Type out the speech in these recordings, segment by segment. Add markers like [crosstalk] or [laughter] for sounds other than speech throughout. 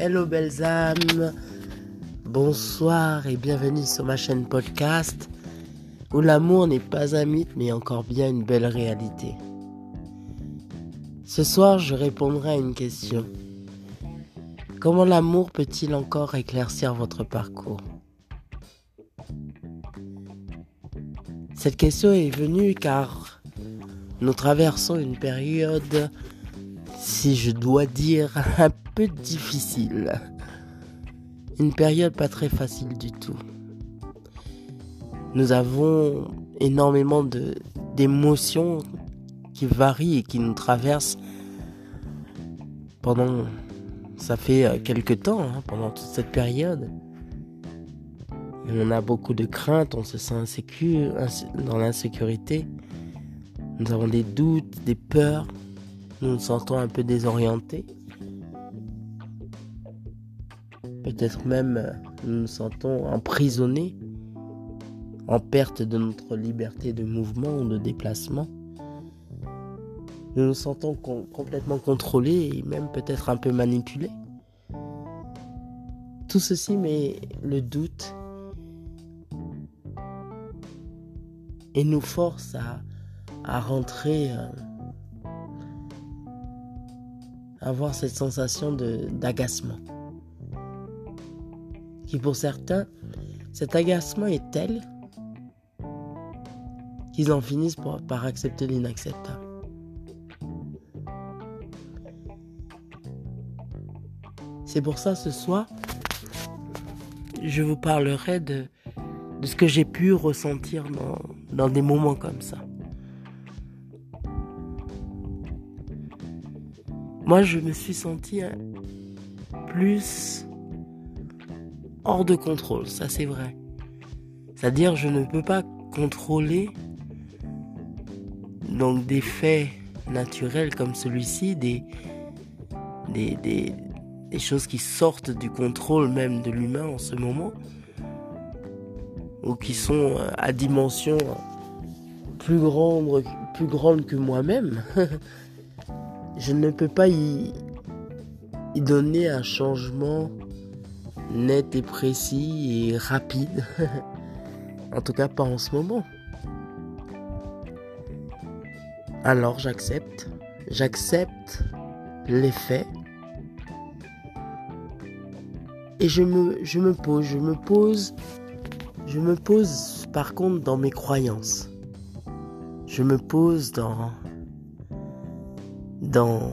Hello belles âmes, bonsoir et bienvenue sur ma chaîne podcast où l'amour n'est pas un mythe mais encore bien une belle réalité. Ce soir je répondrai à une question. Comment l'amour peut-il encore éclaircir votre parcours? Cette question est venue car nous traversons une période, si je dois dire, un difficile. Une période pas très facile du tout. Nous avons énormément de d'émotions qui varient et qui nous traversent pendant ça fait euh, quelques temps, hein, pendant toute cette période. on a beaucoup de craintes, on se sent insécure, dans l'insécurité. Nous avons des doutes, des peurs. Nous nous sentons un peu désorientés. Peut-être même euh, nous nous sentons emprisonnés, en perte de notre liberté de mouvement ou de déplacement. Nous nous sentons complètement contrôlés et même peut-être un peu manipulés. Tout ceci met le doute et nous force à, à rentrer, à euh, avoir cette sensation d'agacement. Qui pour certains, cet agacement est tel qu'ils en finissent par accepter l'inacceptable. C'est pour ça ce soir, je vous parlerai de, ce que j'ai pu ressentir dans, dans des moments comme ça. Moi, je me suis senti plus hors de contrôle, ça c'est vrai. C'est-à-dire, je ne peux pas contrôler donc des faits naturels comme celui-ci, des, des, des, des choses qui sortent du contrôle même de l'humain en ce moment, ou qui sont euh, à dimension plus grande, plus grande que moi-même, [laughs] je ne peux pas y, y donner un changement net et précis et rapide. [laughs] en tout cas, pas en ce moment. Alors j'accepte. J'accepte les faits et je me, je me pose, je me pose, je me pose par contre dans mes croyances. Je me pose dans, dans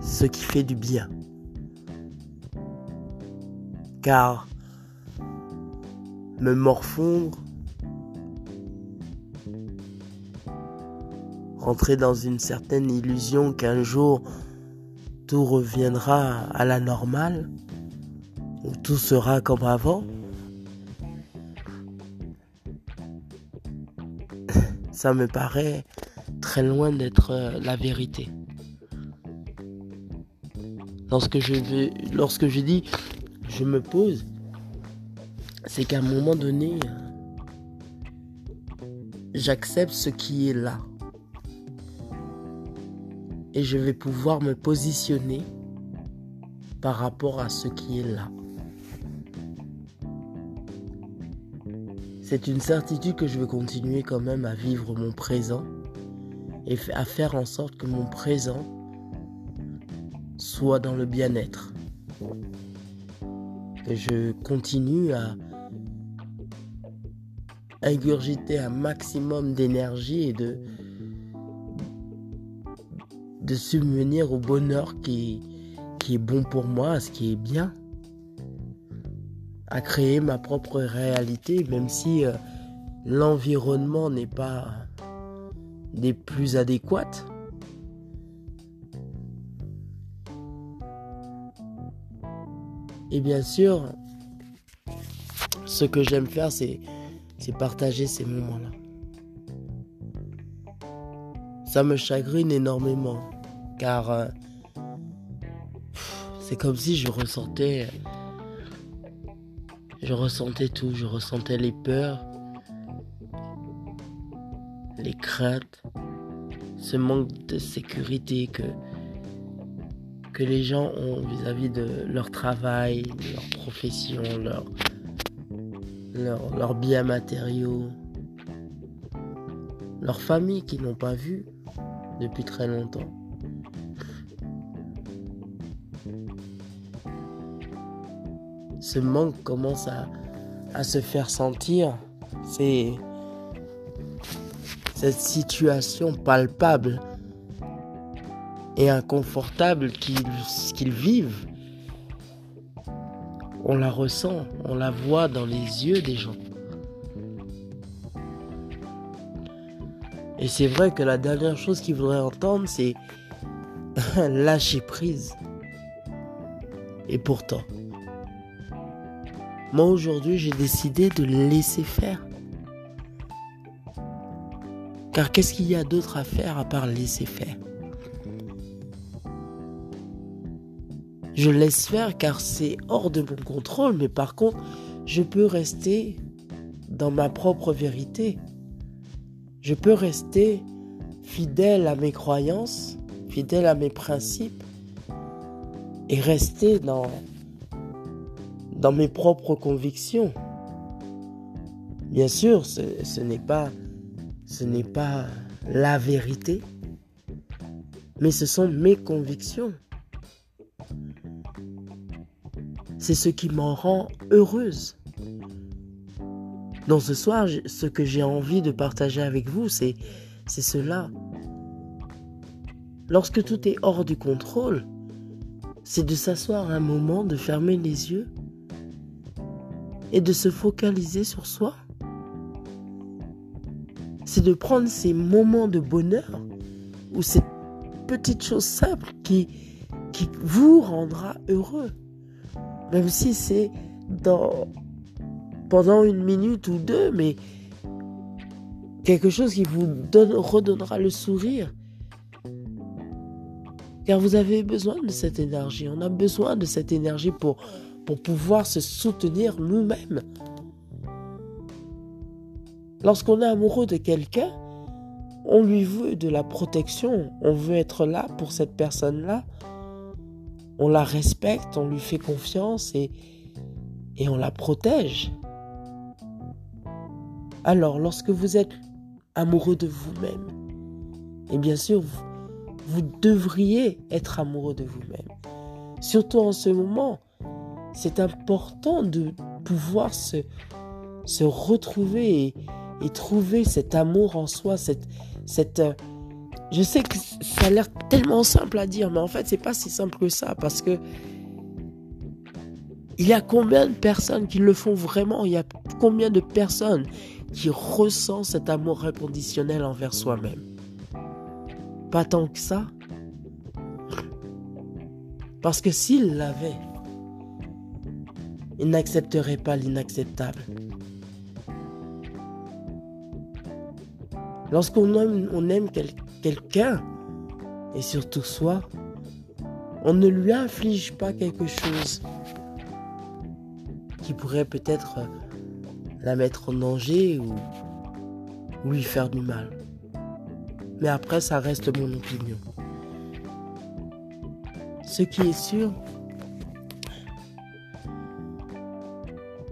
ce qui fait du bien. Car me morfondre, rentrer dans une certaine illusion qu'un jour tout reviendra à la normale, où tout sera comme avant. [laughs] Ça me paraît très loin d'être euh, la vérité. Lorsque je, vais, lorsque je dis je me pose, c'est qu'à un moment donné, j'accepte ce qui est là. Et je vais pouvoir me positionner par rapport à ce qui est là. C'est une certitude que je veux continuer quand même à vivre mon présent et à faire en sorte que mon présent soit dans le bien-être. Je continue à ingurgiter un maximum d'énergie et de, subvenir au bonheur qui, est bon pour moi, ce qui est bien à créer ma propre réalité, même si euh, l'environnement n'est pas des plus adéquates. Et bien sûr, ce que j'aime faire, c'est, partager ces moments-là. Ça me chagrine énormément, car euh, c'est comme si je ressentais je ressentais tout, je ressentais les peurs, les craintes, ce manque de sécurité que, que les gens ont vis-à-vis de leur travail, leur profession, leur, leur, leurs biens matériaux, leur famille qu'ils n'ont pas vu depuis très longtemps. Ce manque commence à, à se faire sentir. C'est cette situation palpable et inconfortable qu'ils vivent. On la ressent, on la voit dans les yeux des gens. Et c'est vrai que la dernière chose qu'ils voudraient entendre, c'est [laughs] lâcher prise. Et pourtant, moi aujourd'hui, j'ai décidé de laisser faire. Car qu'est-ce qu'il y a d'autre à faire à part laisser faire? Je laisse faire car c'est hors de mon contrôle, mais par contre, je peux rester dans ma propre vérité. Je peux rester fidèle à mes croyances, fidèle à mes principes et rester dans, dans mes propres convictions. Bien sûr, ce, n'est pas, ce n'est pas la vérité, mais ce sont mes convictions. C'est ce qui m'en rend heureuse. Donc ce soir, ce que j'ai envie de partager avec vous, c'est cela. Lorsque tout est hors du contrôle, c'est de s'asseoir un moment, de fermer les yeux et de se focaliser sur soi. C'est de prendre ces moments de bonheur ou ces petites choses simples qui, qui vous rendra heureux. Même si c'est dans pendant une minute ou deux, mais quelque chose qui vous donne, redonnera le sourire. Car vous avez besoin de cette énergie. On a besoin de cette énergie pour, pour pouvoir se soutenir nous-mêmes. Lorsqu'on est amoureux de quelqu'un, on lui veut de la protection. On veut être là pour cette personne-là on la respecte, on lui fait confiance et, et on la protège. Alors, lorsque vous êtes amoureux de vous-même, et bien sûr, vous, vous, devriez être amoureux de vous-même. Surtout en ce moment, c'est important de pouvoir se, se retrouver et, trouver cet amour en soi, cette, cette, je sais que ça a l'air tellement simple à dire, mais en fait, c'est pas si simple que ça parce que il y a combien de personnes qui le font vraiment? Il y a combien de personnes qui ressentent cet amour inconditionnel envers soi-même? Pas tant que ça. Parce que s'ils l'avaient, ils n'accepteraient pas l'inacceptable. Lorsqu'on aime, on aime quelqu'un, et surtout soi, on ne lui inflige pas quelque chose qui pourrait peut-être la mettre en danger ou, lui faire du mal. Mais après, ça reste mon opinion. Ce qui est sûr,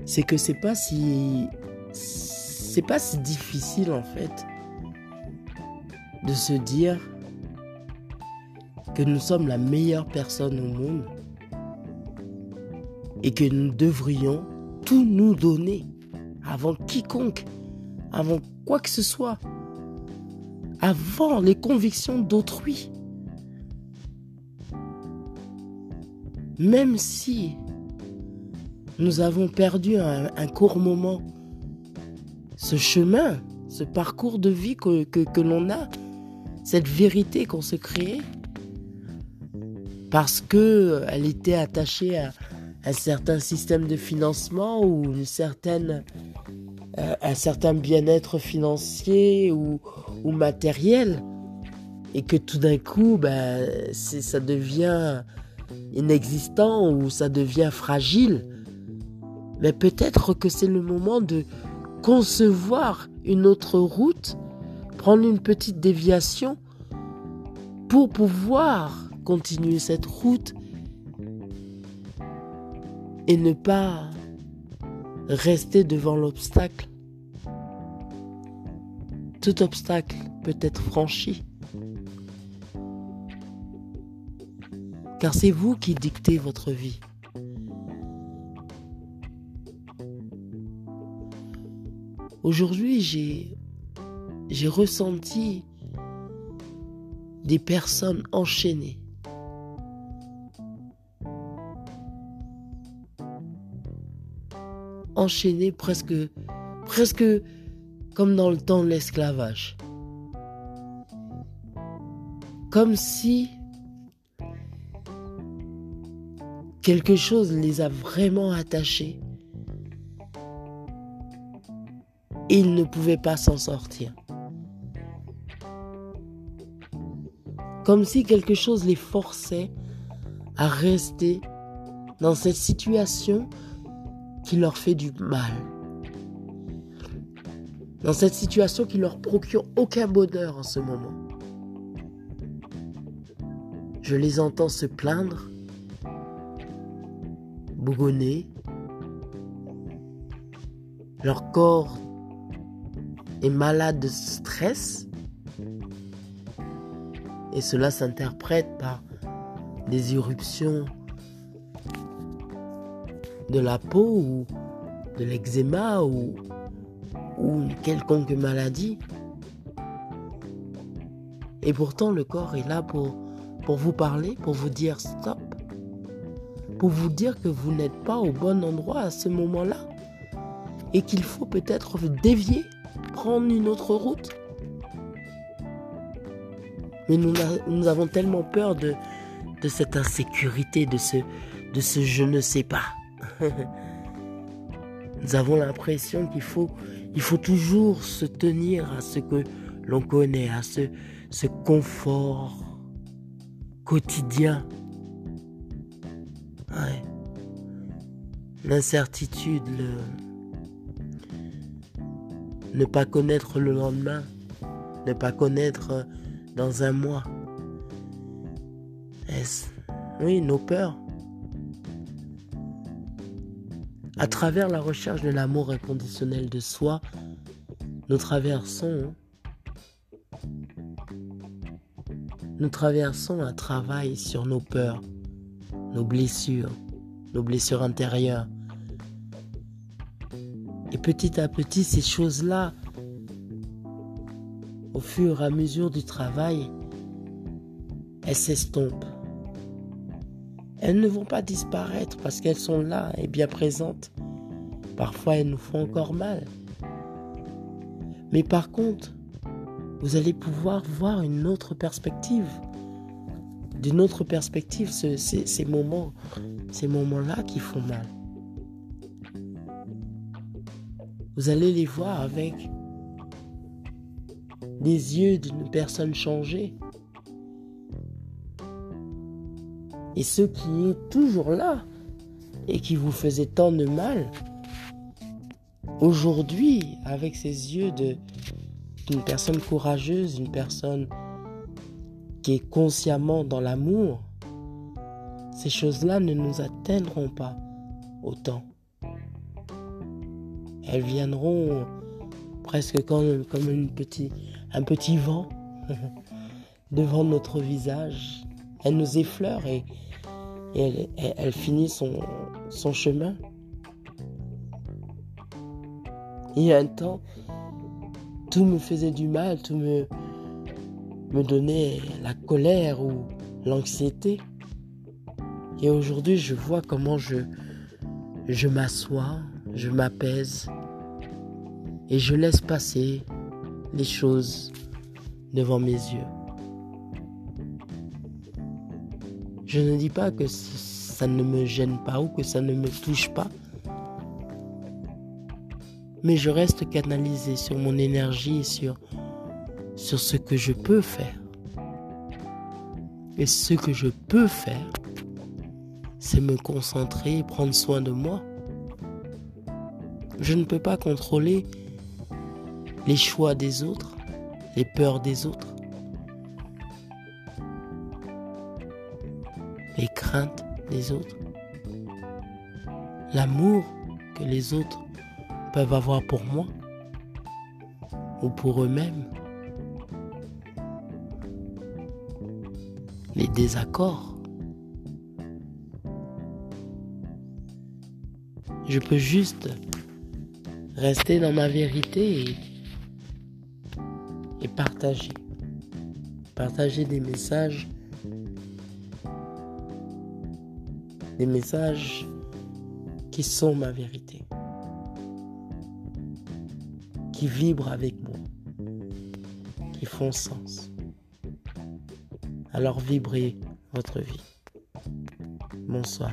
c'est que c'est pas si c'est pas si difficile en fait de se dire que nous sommes la meilleure personne au monde et que nous devrions tout nous donner avant quiconque, avant quoi que ce soit, avant les convictions d'autrui. Même si nous avons perdu un, court moment, ce chemin, ce parcours de vie que l'on a, cette vérité qu'on se crée parce que elle était attachée à un certain système de financement ou une certaine euh, un certain bien-être financier ou, ou, matériel. Et que tout d'un coup ben ça devient inexistant ou ça devient fragile. Mais peut-être que c'est le moment de concevoir une autre route prendre une petite déviation pour pouvoir continuer cette route et ne pas rester devant l'obstacle. Tout obstacle peut être franchi. Car c'est vous qui dictez votre vie. Aujourd'hui, j'ai j'ai ressenti des personnes enchaînées. Enchaînées presque, presque comme dans le temps de l'esclavage. Comme si quelque chose les a vraiment attachés. Et ils ne pouvaient pas s'en sortir. Comme si quelque chose les forçait à rester dans cette situation qui leur fait du mal. Dans cette situation qui leur procure aucun bonheur en ce moment. Je les entends se plaindre, bougonner. Leur corps est malade de stress et cela s'interprète par des éruptions de la peau ou de l'eczéma ou, ou une quelconque maladie. Et pourtant, le corps est là pour, pour vous parler, pour vous dire stop, pour vous dire que vous n'êtes pas au bon endroit à ce moment-là et qu'il faut peut-être dévier, prendre une autre route. Mais nous, avons tellement peur de, de cette insécurité, de ce, de ce je ne sais pas. [laughs] nous avons l'impression qu'il faut, il faut toujours se tenir à ce que l'on connaît, à ce, ce confort quotidien. L'incertitude, le... ne pas connaître le lendemain, ne pas connaître dans un mois. Est-ce? Oui, nos peurs. À travers la recherche de l'amour inconditionnel de soi, nous traversons nous traversons un travail sur nos peurs, nos blessures, nos blessures intérieures. Et petit à petit, ces choses-là au fur et à mesure du travail, elles s'estompent. Elles ne vont pas disparaître parce qu'elles sont là et bien présentes. Parfois, elles nous font encore mal. Mais par contre, vous allez pouvoir voir une autre perspective. D'une autre perspective, ces moments, ces moments-là qui font mal. Vous allez les voir avec les yeux d'une personne changée. Et ce qui est toujours là et qui vous faisait tant de mal, aujourd'hui, avec ces yeux d'une personne courageuse, une personne qui est consciemment dans l'amour, ces choses-là ne nous atteindront pas autant. Elles viendront presque comme, comme un petit vent [laughs] devant notre visage. Elle nous effleure et, elle, finit son, chemin. Il y a un temps, tout me faisait du mal, tout me, me donnait la colère ou l'anxiété. Et aujourd'hui, je vois comment je, je m'assois, je m'apaise et je laisse passer les choses devant mes yeux. Je ne dis pas que ça ne me gêne pas ou que ça ne me touche pas, mais je reste canalisé sur mon énergie et sur, sur ce que je peux faire. Et ce que je peux faire, c'est me concentrer et prendre soin de moi. Je ne peux pas contrôler les choix des autres, les peurs des autres. les craintes des autres, l'amour que les autres peuvent avoir pour moi ou pour eux-mêmes, les désaccords. Je peux juste rester dans ma vérité et, et partager. Partager des messages. Des messages qui sont ma vérité. Qui vibrent avec moi. Qui font sens. Alors vibrez votre vie. Bonsoir.